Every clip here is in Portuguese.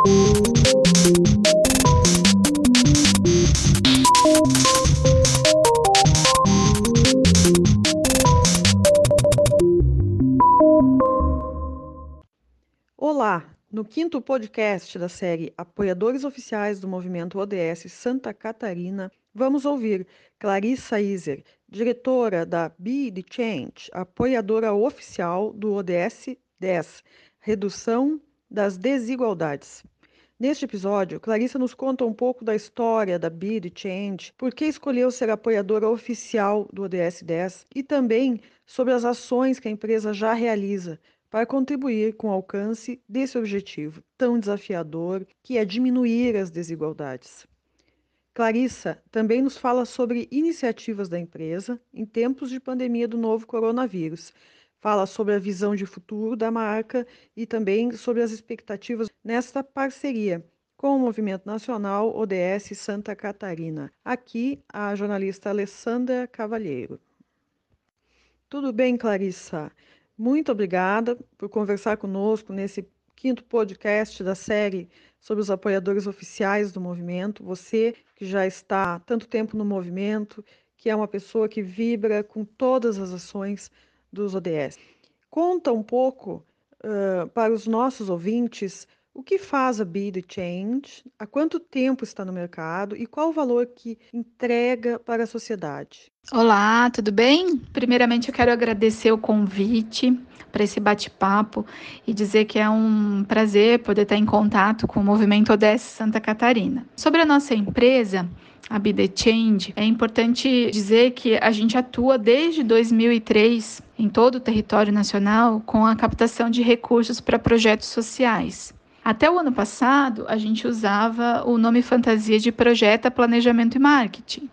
Olá! No quinto podcast da série Apoiadores Oficiais do Movimento ODS Santa Catarina, vamos ouvir Clarissa Iser, diretora da Be the Change, apoiadora oficial do ODS 10, Redução das Desigualdades. Neste episódio, Clarissa nos conta um pouco da história da the Change, por que escolheu ser apoiadora oficial do ODS 10 e também sobre as ações que a empresa já realiza para contribuir com o alcance desse objetivo tão desafiador que é diminuir as desigualdades. Clarissa também nos fala sobre iniciativas da empresa em tempos de pandemia do novo coronavírus. Fala sobre a visão de futuro da marca e também sobre as expectativas nesta parceria com o Movimento Nacional ODS Santa Catarina. Aqui a jornalista Alessandra Cavalheiro. Tudo bem, Clarissa? Muito obrigada por conversar conosco nesse quinto podcast da série sobre os apoiadores oficiais do movimento. Você que já está há tanto tempo no movimento, que é uma pessoa que vibra com todas as ações dos ODS. Conta um pouco uh, para os nossos ouvintes o que faz a Be the Change, há quanto tempo está no mercado e qual o valor que entrega para a sociedade. Olá, tudo bem? Primeiramente, eu quero agradecer o convite para esse bate-papo e dizer que é um prazer poder estar em contato com o movimento ODS Santa Catarina. Sobre a nossa empresa, a Be The Change, é importante dizer que a gente atua desde 2003 em todo o território nacional com a captação de recursos para projetos sociais. Até o ano passado, a gente usava o nome fantasia de Projeta Planejamento e Marketing.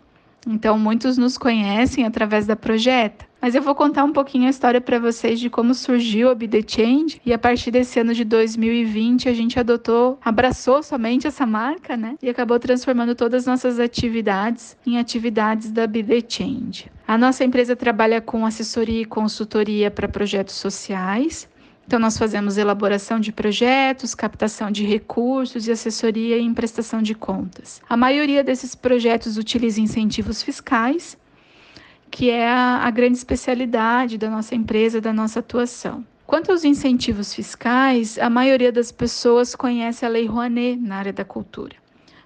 Então, muitos nos conhecem através da Projeta. Mas eu vou contar um pouquinho a história para vocês de como surgiu a Be The Change e a partir desse ano de 2020 a gente adotou, abraçou somente essa marca, né? E acabou transformando todas as nossas atividades em atividades da Be The Change. A nossa empresa trabalha com assessoria e consultoria para projetos sociais então, nós fazemos elaboração de projetos, captação de recursos e assessoria em prestação de contas. A maioria desses projetos utiliza incentivos fiscais, que é a, a grande especialidade da nossa empresa, da nossa atuação. Quanto aos incentivos fiscais, a maioria das pessoas conhece a Lei Rouanet na área da cultura.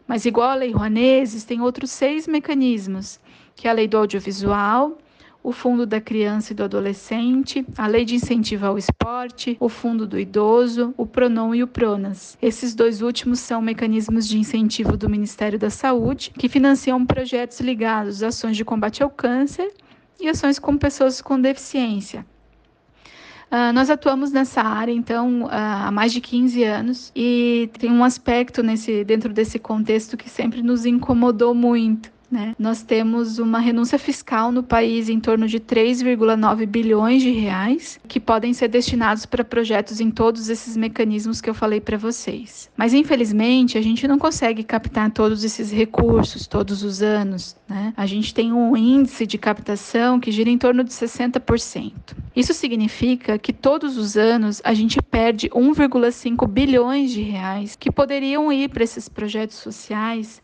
Mas, igual à Lei Rouanet, existem outros seis mecanismos, que é a Lei do Audiovisual, o Fundo da Criança e do Adolescente, a Lei de Incentivo ao Esporte, o Fundo do Idoso, o Pronon e o Pronas. Esses dois últimos são mecanismos de incentivo do Ministério da Saúde que financiam projetos ligados a ações de combate ao câncer e ações com pessoas com deficiência. Uh, nós atuamos nessa área, então, uh, há mais de 15 anos e tem um aspecto nesse, dentro desse contexto que sempre nos incomodou muito, né? Nós temos uma renúncia fiscal no país em torno de 3,9 bilhões de reais que podem ser destinados para projetos em todos esses mecanismos que eu falei para vocês. Mas infelizmente a gente não consegue captar todos esses recursos todos os anos. Né? A gente tem um índice de captação que gira em torno de 60%. Isso significa que todos os anos a gente perde 1,5 bilhões de reais que poderiam ir para esses projetos sociais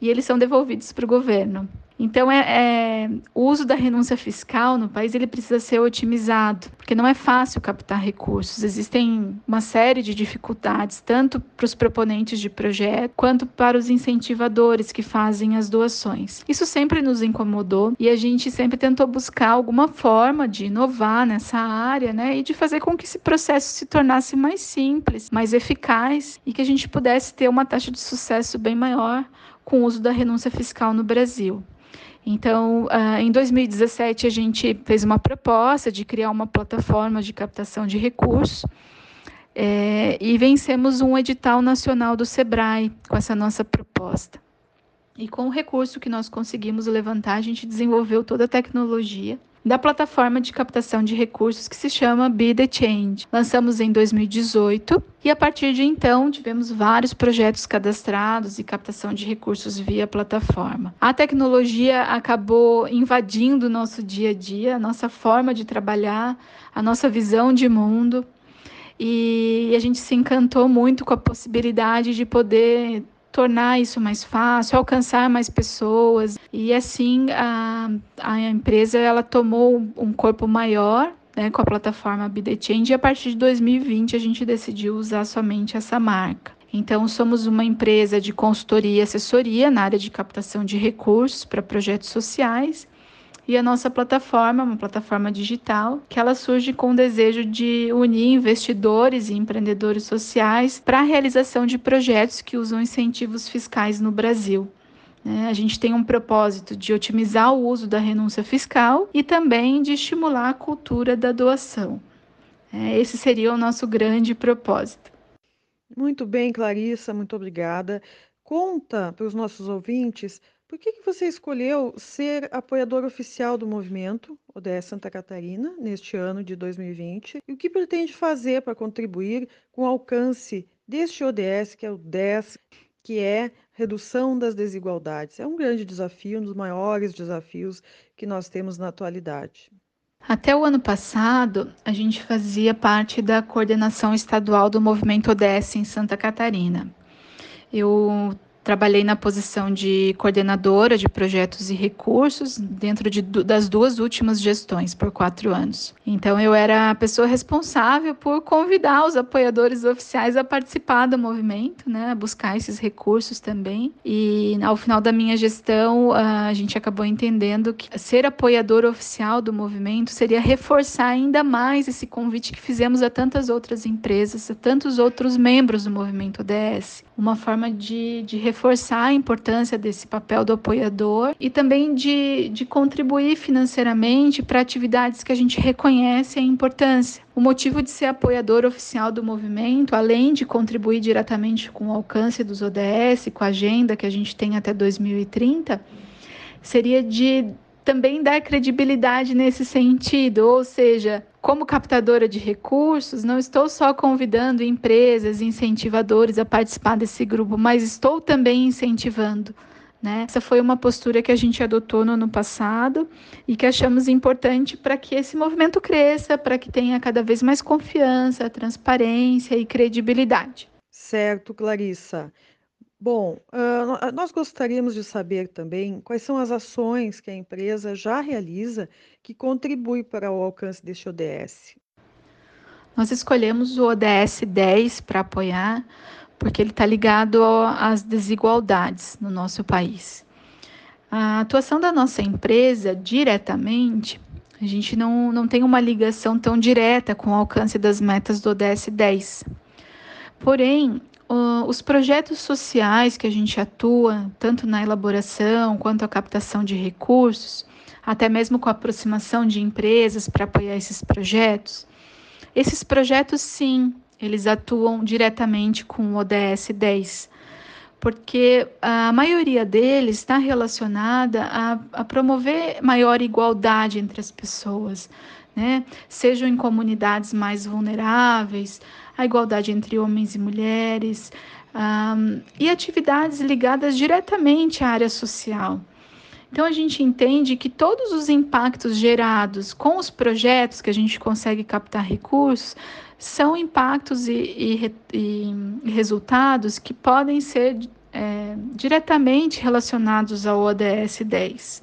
e eles são devolvidos para o governo. Então, é, é, o uso da renúncia fiscal no país ele precisa ser otimizado, porque não é fácil captar recursos. Existem uma série de dificuldades, tanto para os proponentes de projeto, quanto para os incentivadores que fazem as doações. Isso sempre nos incomodou e a gente sempre tentou buscar alguma forma de inovar nessa área, né, e de fazer com que esse processo se tornasse mais simples, mais eficaz e que a gente pudesse ter uma taxa de sucesso bem maior com o uso da renúncia fiscal no Brasil. Então, uh, em 2017, a gente fez uma proposta de criar uma plataforma de captação de recursos é, e vencemos um edital nacional do SEBRAE com essa nossa proposta. E com o recurso que nós conseguimos levantar, a gente desenvolveu toda a tecnologia da plataforma de captação de recursos que se chama Be The Change. Lançamos em 2018 e a partir de então tivemos vários projetos cadastrados e captação de recursos via plataforma. A tecnologia acabou invadindo o nosso dia a dia, a nossa forma de trabalhar, a nossa visão de mundo. e a gente se encantou muito com a possibilidade de poder tornar isso mais fácil, alcançar mais pessoas e assim a, a empresa ela tomou um corpo maior né, com a plataforma Be e a partir de 2020 a gente decidiu usar somente essa marca. Então, somos uma empresa de consultoria e assessoria na área de captação de recursos para projetos sociais e a nossa plataforma, uma plataforma digital, que ela surge com o desejo de unir investidores e empreendedores sociais para a realização de projetos que usam incentivos fiscais no Brasil. É, a gente tem um propósito de otimizar o uso da renúncia fiscal e também de estimular a cultura da doação. É, esse seria o nosso grande propósito. Muito bem, Clarissa, muito obrigada. Conta para os nossos ouvintes por que, que você escolheu ser apoiador oficial do movimento ODS Santa Catarina neste ano de 2020 e o que pretende fazer para contribuir com o alcance deste ODS, que é o 10, que é redução das desigualdades. É um grande desafio, um dos maiores desafios que nós temos na atualidade. Até o ano passado, a gente fazia parte da coordenação estadual do movimento ODS em Santa Catarina. Eu Trabalhei na posição de coordenadora de projetos e recursos dentro de, das duas últimas gestões, por quatro anos. Então, eu era a pessoa responsável por convidar os apoiadores oficiais a participar do movimento, né, a buscar esses recursos também. E ao final da minha gestão, a gente acabou entendendo que ser apoiador oficial do movimento seria reforçar ainda mais esse convite que fizemos a tantas outras empresas, a tantos outros membros do movimento ODS. Uma forma de, de reforçar a importância desse papel do apoiador e também de, de contribuir financeiramente para atividades que a gente reconhece a importância. O motivo de ser apoiador oficial do movimento, além de contribuir diretamente com o alcance dos ODS, com a agenda que a gente tem até 2030, seria de também dar credibilidade nesse sentido, ou seja, como captadora de recursos, não estou só convidando empresas, incentivadores a participar desse grupo, mas estou também incentivando. Né? Essa foi uma postura que a gente adotou no ano passado e que achamos importante para que esse movimento cresça, para que tenha cada vez mais confiança, transparência e credibilidade. Certo, Clarissa. Bom, uh, nós gostaríamos de saber também quais são as ações que a empresa já realiza que contribuem para o alcance deste ODS. Nós escolhemos o ODS 10 para apoiar, porque ele está ligado às desigualdades no nosso país. A atuação da nossa empresa diretamente, a gente não, não tem uma ligação tão direta com o alcance das metas do ODS 10. Porém, os projetos sociais que a gente atua, tanto na elaboração quanto a captação de recursos, até mesmo com a aproximação de empresas para apoiar esses projetos, esses projetos, sim, eles atuam diretamente com o ODS 10, porque a maioria deles está relacionada a, a promover maior igualdade entre as pessoas, né? Sejam em comunidades mais vulneráveis, a igualdade entre homens e mulheres, um, e atividades ligadas diretamente à área social. Então, a gente entende que todos os impactos gerados com os projetos que a gente consegue captar recursos são impactos e, e, e resultados que podem ser é, diretamente relacionados ao ODS 10.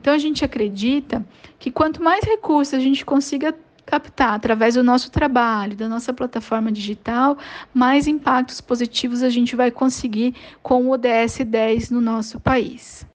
Então, a gente acredita que quanto mais recursos a gente consiga captar através do nosso trabalho, da nossa plataforma digital, mais impactos positivos a gente vai conseguir com o ODS 10 no nosso país.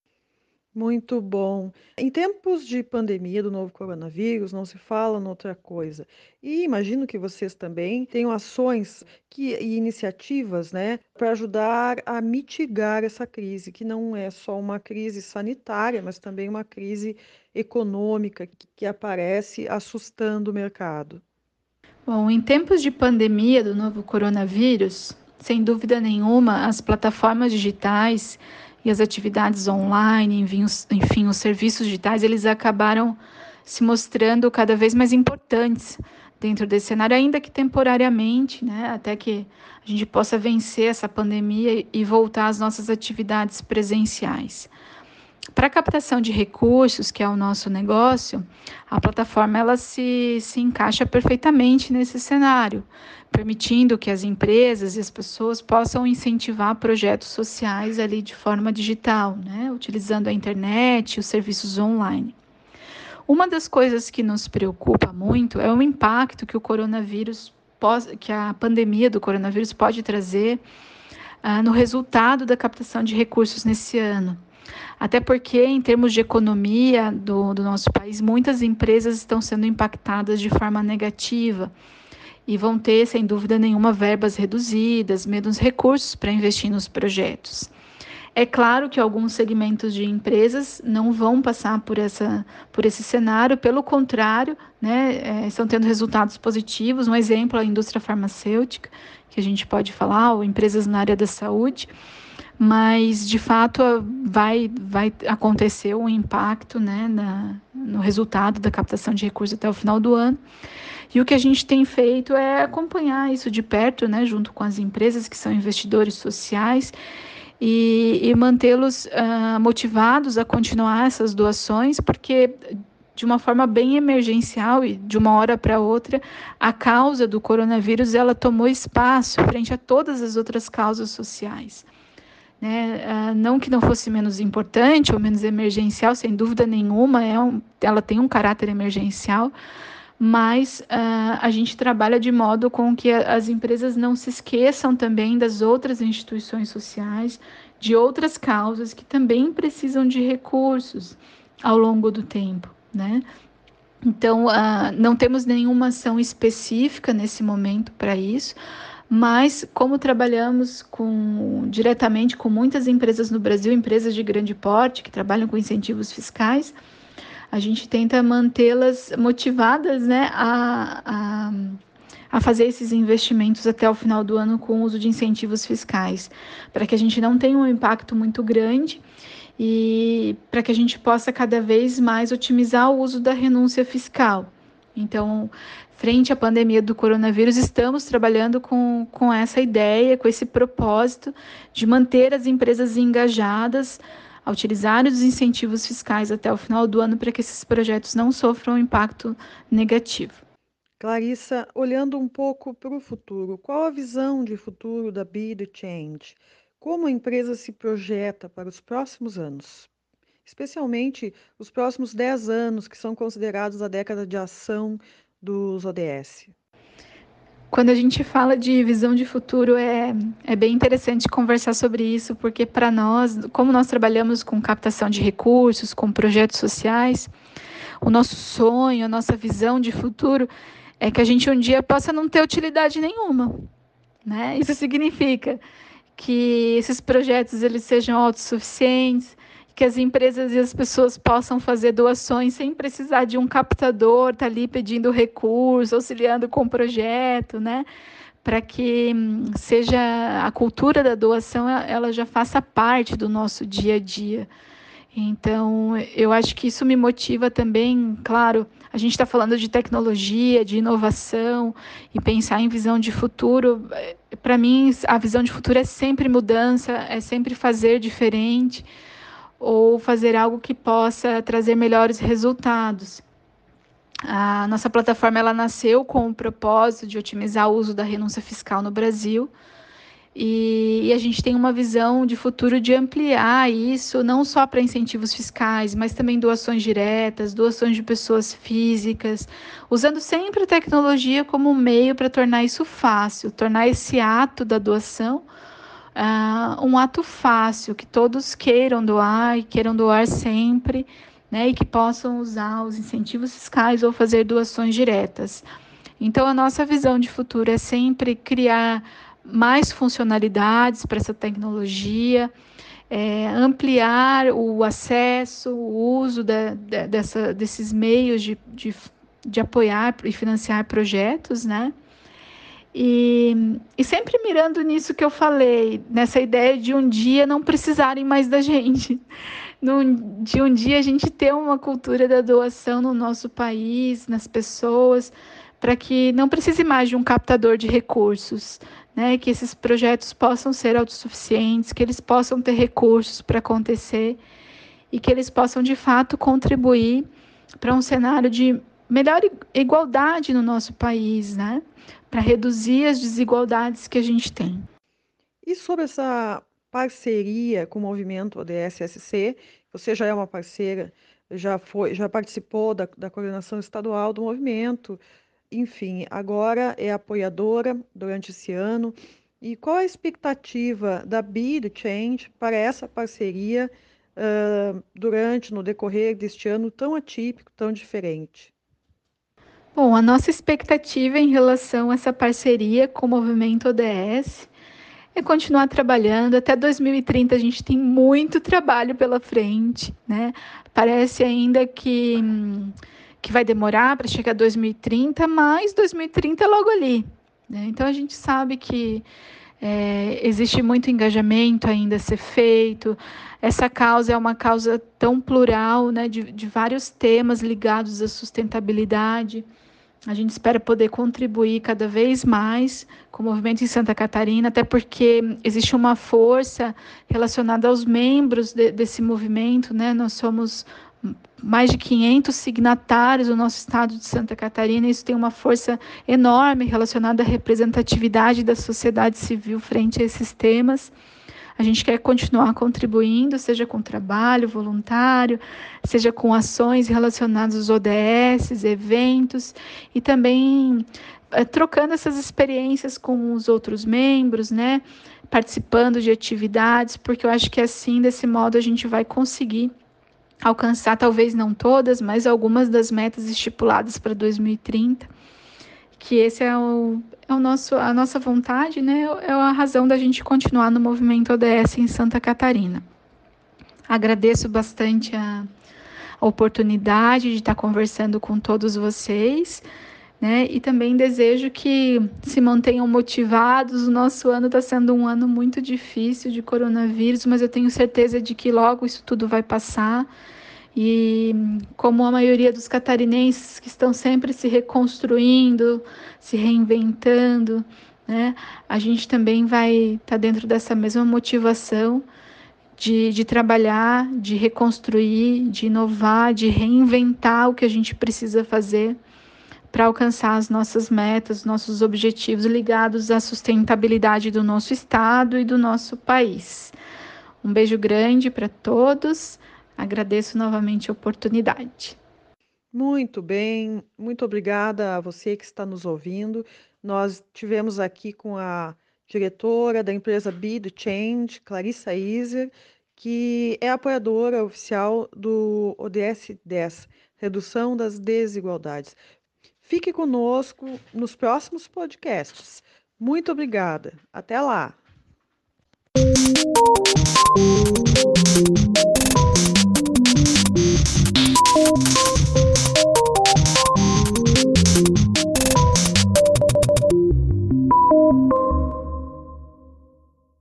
Muito bom. Em tempos de pandemia do novo coronavírus, não se fala noutra coisa. E imagino que vocês também tenham ações que, e iniciativas né, para ajudar a mitigar essa crise, que não é só uma crise sanitária, mas também uma crise econômica que, que aparece assustando o mercado. Bom, em tempos de pandemia do novo coronavírus, sem dúvida nenhuma, as plataformas digitais e as atividades online, enfim os, serviços digitais, eles acabaram se mostrando cada vez mais importantes dentro desse cenário, ainda que temporariamente, né, até que a gente possa vencer essa pandemia e voltar às nossas atividades presenciais. Para captação de recursos, que é o nosso negócio, a plataforma ela se, se encaixa perfeitamente nesse cenário, permitindo que as empresas e as pessoas possam incentivar projetos sociais ali de forma digital, né, utilizando a internet e os serviços online. Uma das coisas que nos preocupa muito é o impacto que o coronavírus, que a pandemia do coronavírus pode trazer uh, no resultado da captação de recursos nesse ano. Até porque, em termos de economia do, do nosso país, muitas empresas estão sendo impactadas de forma negativa e vão ter, sem dúvida nenhuma, verbas reduzidas, menos recursos para investir nos projetos. É claro que alguns segmentos de empresas não vão passar por, essa, por esse cenário, pelo contrário, né, é, estão tendo resultados positivos. Um exemplo, a indústria farmacêutica, que a gente pode falar, ou empresas na área da saúde mas de fato vai, vai acontecer um impacto né, na, no resultado da captação de recursos até o final do ano. E o que a gente tem feito é acompanhar isso de perto, né, junto com as empresas que são investidores sociais e, e mantê-los uh, motivados a continuar essas doações, porque de uma forma bem emergencial e de uma hora para outra, a causa do coronavírus ela tomou espaço frente a todas as outras causas sociais. Né? Uh, não que não fosse menos importante ou menos emergencial, sem dúvida nenhuma, é um, ela tem um caráter emergencial, mas uh, a gente trabalha de modo com que as empresas não se esqueçam também das outras instituições sociais, de outras causas que também precisam de recursos ao longo do tempo. Né? Então, uh, não temos nenhuma ação específica nesse momento para isso, mas como trabalhamos com, diretamente com muitas empresas no Brasil, empresas de grande porte que trabalham com incentivos fiscais, a gente tenta mantê-las motivadas né, a, a, a, fazer esses investimentos até o final do ano com o uso de incentivos fiscais, para que a gente não tenha um impacto muito grande e para que a gente possa cada vez mais otimizar o uso da renúncia fiscal. Então, frente à pandemia do coronavírus, estamos trabalhando com, com essa ideia, com esse propósito de manter as empresas engajadas a utilizar os incentivos fiscais até o final do ano para que esses projetos não sofram um impacto negativo. Clarissa, olhando um pouco para o futuro, qual a visão de futuro da Be Change? Como a empresa se projeta para os próximos anos? Especialmente os próximos 10 anos, que são considerados a década de ação dos ODS? Quando a gente fala de visão de futuro, é, é bem interessante conversar sobre isso, porque para nós, como nós trabalhamos com captação de recursos, com projetos sociais, o nosso sonho, a nossa visão de futuro é que a gente um dia possa não ter utilidade nenhuma. Né? Isso significa que esses projetos eles sejam autossuficientes, que as empresas e as pessoas possam fazer doações sem precisar de um captador, tá ali pedindo recurso, auxiliando com o projeto, né? Para que hum, seja a cultura da doação, ela já faça parte do nosso dia a dia. Então, eu acho que isso me motiva também, claro, a gente está falando de tecnologia, de inovação e pensar em visão de futuro. Para mim, a visão de futuro é sempre mudança, é sempre fazer diferente ou fazer algo que possa trazer melhores resultados. A nossa plataforma ela nasceu com o propósito de otimizar o uso da renúncia fiscal no Brasil. E, e, a gente tem uma visão de futuro de ampliar isso não só para incentivos fiscais, mas também doações diretas, doações de pessoas físicas, usando sempre a tecnologia como meio para tornar isso fácil, tornar esse ato da doação uh, um ato fácil, que todos queiram doar e queiram doar sempre, né, e que possam usar os incentivos fiscais ou fazer doações diretas. Então, a nossa visão de futuro é sempre criar mais funcionalidades para essa tecnologia, é, ampliar o acesso, o uso da, dessa, desses meios de, de, de apoiar e financiar projetos, né? E, e sempre mirando nisso que eu falei, nessa ideia de um dia não precisarem mais da gente, Num, de um dia a gente ter uma cultura da doação no nosso país, nas pessoas, para que não precise mais de um captador de recursos, né? que esses projetos possam ser autossuficientes, que eles possam ter recursos para acontecer e que eles possam de fato contribuir para um cenário de melhor igualdade no nosso país, né? Para reduzir as desigualdades que a gente tem. E sobre essa parceria com o movimento ODS-SC, você já é uma parceira, já foi, já participou da, da coordenação estadual do movimento, enfim, agora é apoiadora durante esse ano. E qual a expectativa da Be Change para essa parceria uh, durante, no decorrer deste ano tão atípico, tão diferente? Bom, a nossa expectativa em relação a essa parceria com o movimento ODS é continuar trabalhando. Até 2030 a gente tem muito trabalho pela frente, né? Parece ainda que, que vai demorar para chegar a 2030, mas 2030 é logo ali. Né? Então a gente sabe que é, existe muito engajamento ainda a ser feito. Essa causa é uma causa tão plural, né, de, de vários temas ligados à sustentabilidade. A gente espera poder contribuir cada vez mais com o movimento em Santa Catarina, até porque existe uma força relacionada aos membros de, desse movimento, né? Nós somos mais de 500 signatários do nosso estado de Santa Catarina. Isso tem uma força enorme relacionada à representatividade da sociedade civil frente a esses temas. A gente quer continuar contribuindo, seja com trabalho voluntário, seja com ações relacionadas aos ODS, eventos e também é, trocando essas experiências com os outros membros, né? Participando de atividades, porque eu acho que assim, desse modo, a gente vai conseguir alcançar, talvez não todas, mas algumas das metas estipuladas para 2030 que esse é o, é o nosso, a nossa vontade, né? É a razão da gente continuar no movimento ODS em Santa Catarina. Agradeço bastante a, a oportunidade de estar conversando com todos vocês. Né? E também desejo que se mantenham motivados. O nosso ano está sendo um ano muito difícil de coronavírus, mas eu tenho certeza de que logo isso tudo vai passar e como a maioria dos catarinenses que estão sempre se reconstruindo, se reinventando, né, a gente também vai estar tá dentro dessa mesma motivação de, de trabalhar, de reconstruir, de inovar, de reinventar o que a gente precisa fazer para alcançar as nossas metas, nossos objetivos ligados à sustentabilidade do nosso estado e do nosso país. Um beijo grande para todos. Agradeço novamente a oportunidade. Muito bem, muito obrigada a você que está nos ouvindo. Nós tivemos aqui com a diretora da empresa Be Change, Clarissa Iser, que é apoiadora oficial do ODS 10, Redução das Desigualdades. Fique conosco nos próximos podcasts. Muito obrigada. Até lá.